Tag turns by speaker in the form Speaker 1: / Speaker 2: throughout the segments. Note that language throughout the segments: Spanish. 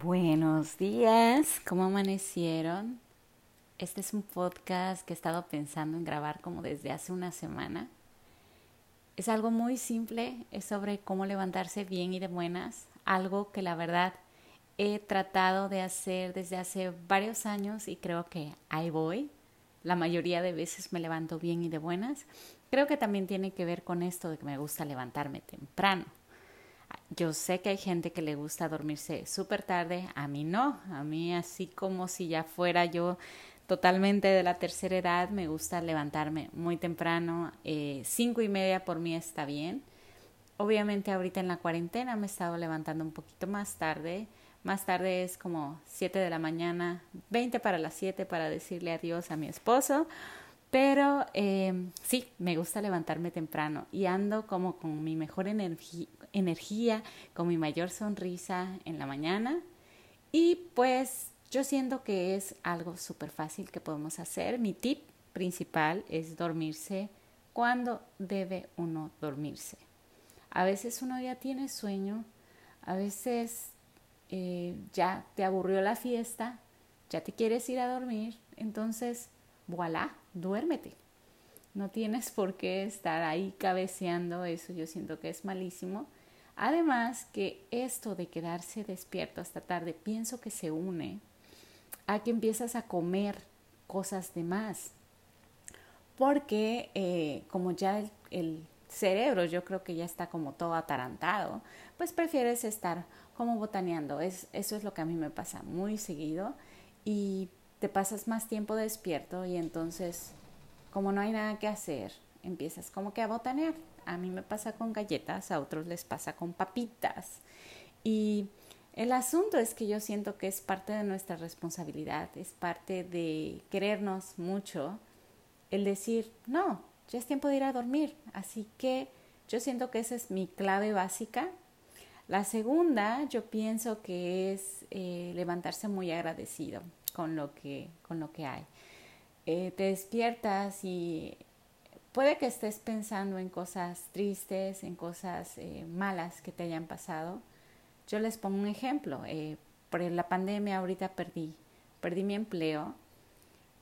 Speaker 1: Buenos días, ¿cómo amanecieron? Este es un podcast que he estado pensando en grabar como desde hace una semana. Es algo muy simple, es sobre cómo levantarse bien y de buenas, algo que la verdad he tratado de hacer desde hace varios años y creo que ahí voy. La mayoría de veces me levanto bien y de buenas. Creo que también tiene que ver con esto de que me gusta levantarme temprano. Yo sé que hay gente que le gusta dormirse súper tarde, a mí no, a mí así como si ya fuera yo totalmente de la tercera edad, me gusta levantarme muy temprano, eh, cinco y media por mí está bien. Obviamente ahorita en la cuarentena me he estado levantando un poquito más tarde, más tarde es como siete de la mañana, veinte para las siete para decirle adiós a mi esposo, pero eh, sí, me gusta levantarme temprano y ando como con mi mejor energía energía, con mi mayor sonrisa en la mañana. Y pues yo siento que es algo súper fácil que podemos hacer. Mi tip principal es dormirse cuando debe uno dormirse. A veces uno ya tiene sueño, a veces eh, ya te aburrió la fiesta, ya te quieres ir a dormir, entonces, voilà, duérmete. No tienes por qué estar ahí cabeceando, eso yo siento que es malísimo. Además que esto de quedarse despierto hasta tarde, pienso que se une a que empiezas a comer cosas de más. Porque eh, como ya el, cerebro yo creo que ya está como todo atarantado, pues prefieres estar como botaneando. Es, eso es lo que a mí me pasa muy seguido y te pasas más tiempo despierto y entonces como no hay nada que hacer, empiezas como que a botanear a mí me pasa con galletas, a otros les pasa con papitas. Y el asunto es que yo siento que es parte de nuestra responsabilidad, es parte de querernos mucho el decir, no, ya es tiempo de ir a dormir. Así que yo siento que esa es mi clave básica. La segunda, yo pienso que es eh, levantarse muy agradecido con lo que, con lo que hay. Eh, te despiertas y puede que estés pensando en cosas tristes, en cosas eh, malas que te hayan pasado. Yo les pongo un ejemplo. Eh, por la pandemia ahorita perdí, perdí mi empleo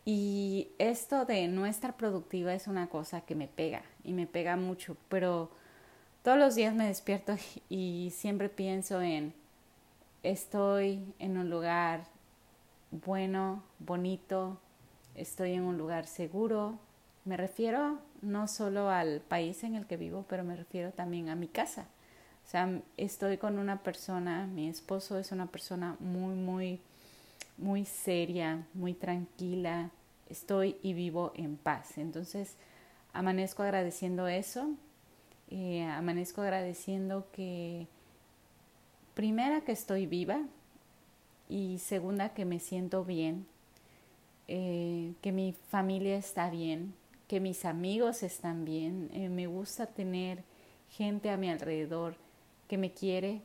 Speaker 1: y esto de no estar productiva es una cosa que me pega y me pega mucho, pero todos los días me despierto y siempre pienso en estoy en un lugar bueno, bonito, estoy en un lugar seguro. Me refiero no solo al país en el que vivo, pero me refiero también a mi casa. O sea, estoy con una persona, mi esposo es una persona muy, muy, muy seria, muy tranquila. Estoy y vivo en paz. Entonces, amanezco agradeciendo eso. Eh, amanezco agradeciendo que, primera, que estoy viva y segunda, que me siento bien, eh, que mi familia está bien, que mis amigos están bien, eh, me gusta tener gente a mi alrededor que me quiere.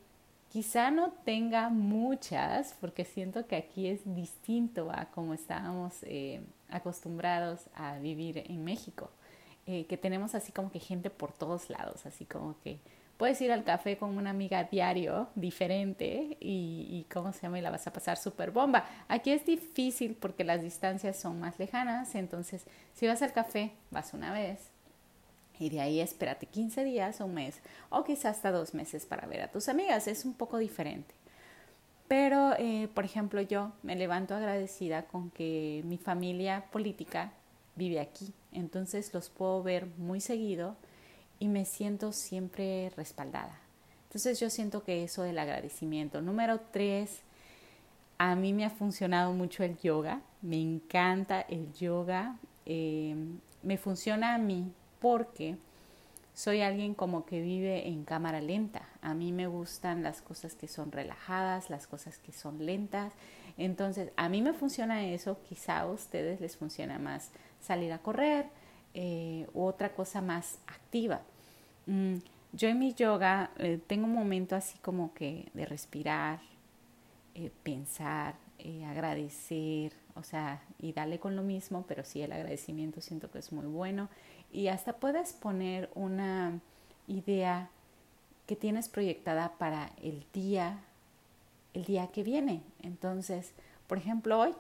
Speaker 1: Quizá no tenga muchas, porque siento que aquí es distinto a como estábamos eh, acostumbrados a vivir en México, eh, que tenemos así como que gente por todos lados, así como que puedes ir al café con una amiga diario, diferente, y, cómo se llama, y la vas a pasar súper bomba. Aquí es difícil porque las distancias son más lejanas, entonces si vas al café, vas una vez, y de ahí espérate 15 días o un mes, o quizás hasta dos meses para ver a tus amigas, es un poco diferente. Pero, eh, por ejemplo, yo me levanto agradecida con que mi familia política vive aquí, entonces los puedo ver muy seguido y me siento siempre respaldada. Entonces yo siento que eso del agradecimiento. Número tres, a mí me ha funcionado mucho el yoga, me encanta el yoga, eh, me funciona a mí porque soy alguien como que vive en cámara lenta. A mí me gustan las cosas que son relajadas, las cosas que son lentas. Entonces, a mí me funciona eso, quizá a ustedes les funciona más salir a correr eh, u otra cosa más activa. Mm, yo en mi yoga eh, tengo un momento así como que de respirar, eh, pensar, eh, agradecer, o sea, y darle con lo mismo, pero sí el agradecimiento siento que es muy bueno. Y hasta puedes poner una idea que tienes proyectada para el día, el día que viene. Entonces, por ejemplo, hoy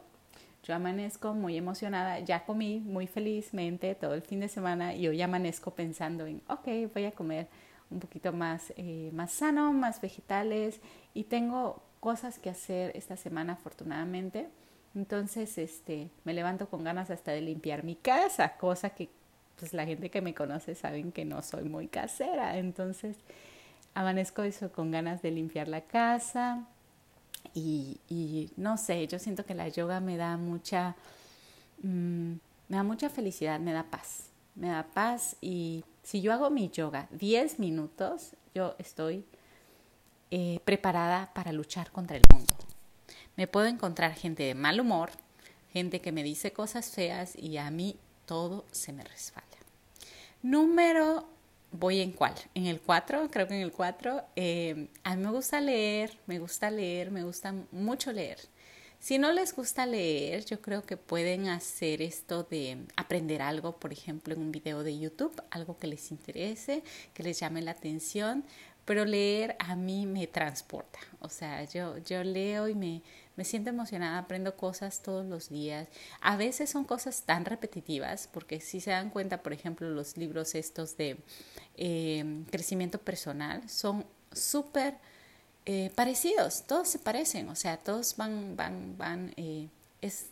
Speaker 1: yo amanezco muy emocionada, ya comí muy felizmente todo el fin de semana y hoy amanezco pensando en, ok, voy a comer un poquito más, eh, más sano, más vegetales y tengo cosas que hacer esta semana afortunadamente. Entonces, este, me levanto con ganas hasta de limpiar mi casa, cosa que pues la gente que me conoce saben que no soy muy casera. Entonces, amanezco eso con ganas de limpiar la casa, y, y, no sé, yo siento que la yoga me da mucha, mm, me da mucha felicidad, me da paz, me da paz y si yo hago mi yoga 10 minutos, yo estoy eh, preparada para luchar contra el mundo. Me puedo encontrar gente de mal humor, gente que me dice cosas feas y a mí todo se me resbala. Número voy en cuál, en el 4, creo que en el 4. Eh, a mí me gusta leer, me gusta leer, me gusta mucho leer. Si no les gusta leer, yo creo que pueden hacer esto de aprender algo, por ejemplo, en un video de YouTube, algo que les interese, que les llame la atención, pero leer a mí me transporta. O sea, yo, yo leo y me, me siento emocionada, aprendo cosas todos los días. A veces son cosas tan repetitivas, porque si se dan cuenta, por ejemplo, los libros estos de eh, crecimiento personal son súper eh, parecidos, todos se parecen, o sea, todos van, van, van, eh, es,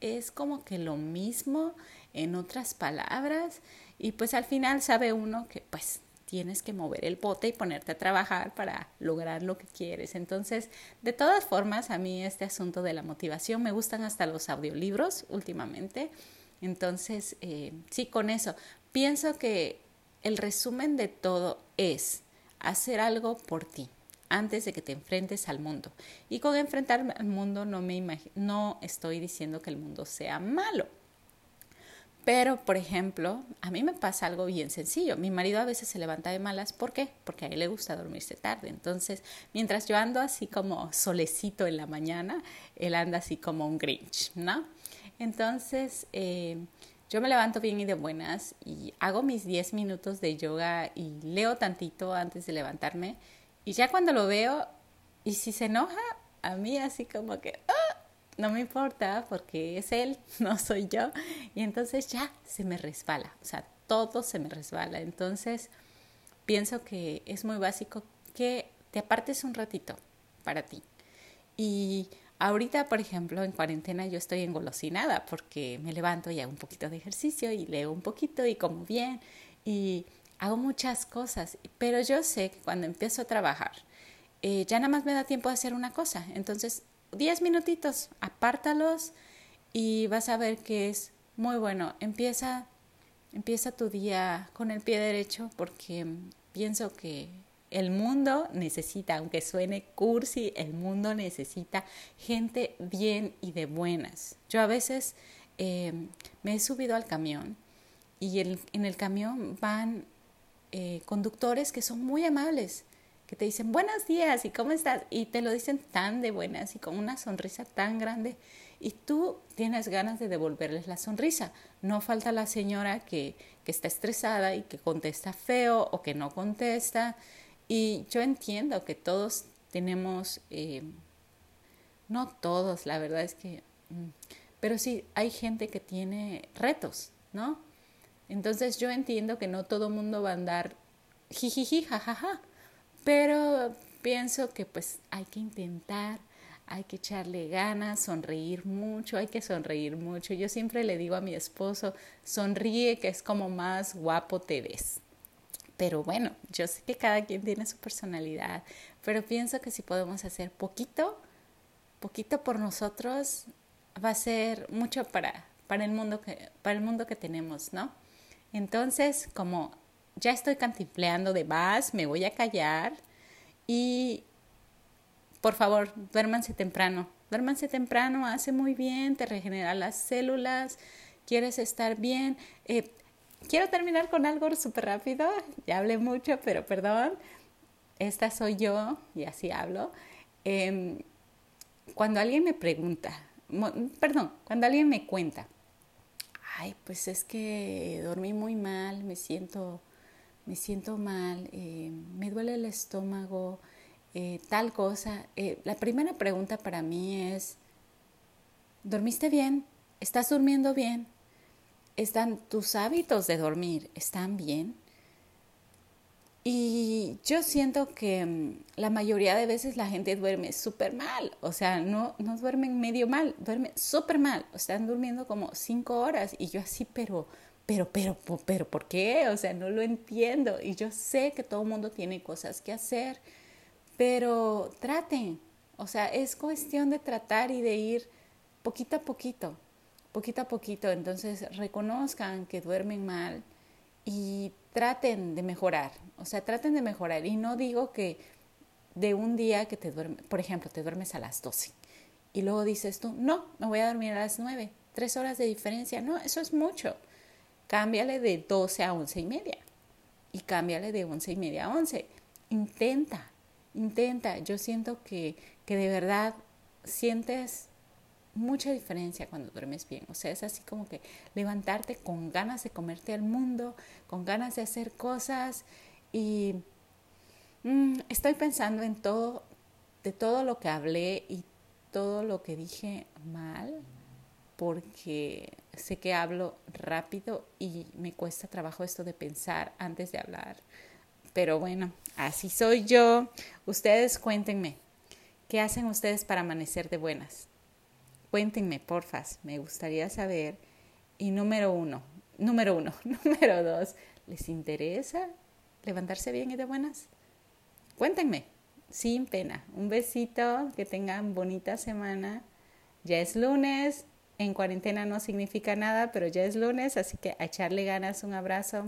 Speaker 1: es como que lo mismo en otras palabras y pues al final sabe uno que pues tienes que mover el bote y ponerte a trabajar para lograr lo que quieres. Entonces, de todas formas, a mí este asunto de la motivación me gustan hasta los audiolibros últimamente. Entonces, eh, sí, con eso. Pienso que el resumen de todo es hacer algo por ti antes de que te enfrentes al mundo. Y con enfrentarme al mundo no me no estoy diciendo que el mundo sea malo pero, por ejemplo, a mí me pasa algo bien sencillo. Mi marido a veces se levanta de malas. ¿Por qué? Porque a él le gusta dormirse tarde. Entonces, mientras yo ando así como solecito en la mañana, él anda así como un Grinch, ¿no? Entonces, eh, yo me levanto bien y de buenas y hago mis 10 minutos de yoga y leo tantito antes de levantarme. Y ya cuando lo veo, y si se enoja, a mí así como que. No me importa porque es él, no soy yo. Y entonces ya se me resbala, o sea, todo se me resbala. Entonces, pienso que es muy básico que te apartes un ratito para ti. Y ahorita, por ejemplo, en cuarentena yo estoy engolosinada porque me levanto y hago un poquito de ejercicio y leo un poquito y como bien y hago muchas cosas. Pero yo sé que cuando empiezo a trabajar, eh, ya nada más me da tiempo de hacer una cosa. Entonces 10 minutitos, apártalos y vas a ver que es muy bueno. Empieza, empieza tu día con el pie derecho porque pienso que el mundo necesita, aunque suene cursi, el mundo necesita gente bien y de buenas. Yo a veces eh, me he subido al camión y en el camión van eh, conductores que son muy amables que te dicen buenos días y cómo estás y te lo dicen tan de buenas y con una sonrisa tan grande y tú tienes ganas de devolverles la sonrisa. No falta la señora que, que está estresada y que contesta feo o que no contesta y yo entiendo que todos tenemos, eh, no todos, la verdad es que, mm, pero sí hay gente que tiene retos, ¿no? Entonces yo entiendo que no todo mundo va a andar jijiji, jajaja. Pero pienso que pues hay que intentar, hay que echarle ganas, sonreír mucho, hay que sonreír mucho. Yo siempre le digo a mi esposo, sonríe que es como más guapo te ves. Pero bueno, yo sé que cada quien tiene su personalidad, pero pienso que si podemos hacer poquito, poquito por nosotros, va a ser mucho para, para, el, mundo que, para el mundo que tenemos, ¿no? Entonces, como ya estoy cantifleando de más, me voy a callar y por favor, duérmanse temprano. Duérmanse temprano, hace muy bien, te regenera las células, quieres estar bien. Eh, quiero terminar con algo súper rápido, ya hablé mucho, pero perdón, esta soy yo y así hablo. Em, cuando alguien me pregunta, perdón, cuando alguien me cuenta, ay, pues es que dormí muy mal, me siento me siento mal, eh, me duele el estómago, eh, tal cosa. Eh, la primera pregunta para mí es, ¿dormiste bien? ¿Estás durmiendo bien? ¿Están tus hábitos de dormir? ¿Están bien? Y yo siento que mm, la mayoría de veces la gente duerme súper mal, o sea, no, no duermen medio mal, duermen súper mal, están durmiendo como cinco horas y yo así, pero, pero, pero, pero, ¿por qué? O sea, no lo entiendo y yo sé que todo el mundo tiene cosas que hacer, pero traten, o sea, es cuestión de tratar y de ir poquito a poquito, poquito a poquito, entonces reconozcan que duermen mal y traten de mejorar, o sea, traten de mejorar. Y no digo que de un día que te duermes, por ejemplo, te duermes a las 12 y luego dices tú, no, me voy a dormir a las 9, tres horas de diferencia, no, eso es mucho. Cámbiale de 12 a 11 y media y cámbiale de 11 y media a 11. Intenta, intenta. Yo siento que, que de verdad sientes mucha diferencia cuando duermes bien. O sea, es así como que levantarte con ganas de comerte al mundo, con ganas de hacer cosas y mm, estoy pensando en todo, de todo lo que hablé y todo lo que dije mal, porque sé que hablo rápido y me cuesta trabajo esto de pensar antes de hablar. Pero bueno, así soy yo. Ustedes cuéntenme, ¿qué hacen ustedes para amanecer de buenas? Cuéntenme, porfas, me gustaría saber. Y número uno, número uno, número dos, ¿les interesa levantarse bien y de buenas? Cuéntenme, sin pena. Un besito, que tengan bonita semana. Ya es lunes, en cuarentena no significa nada, pero ya es lunes, así que a echarle ganas, un abrazo.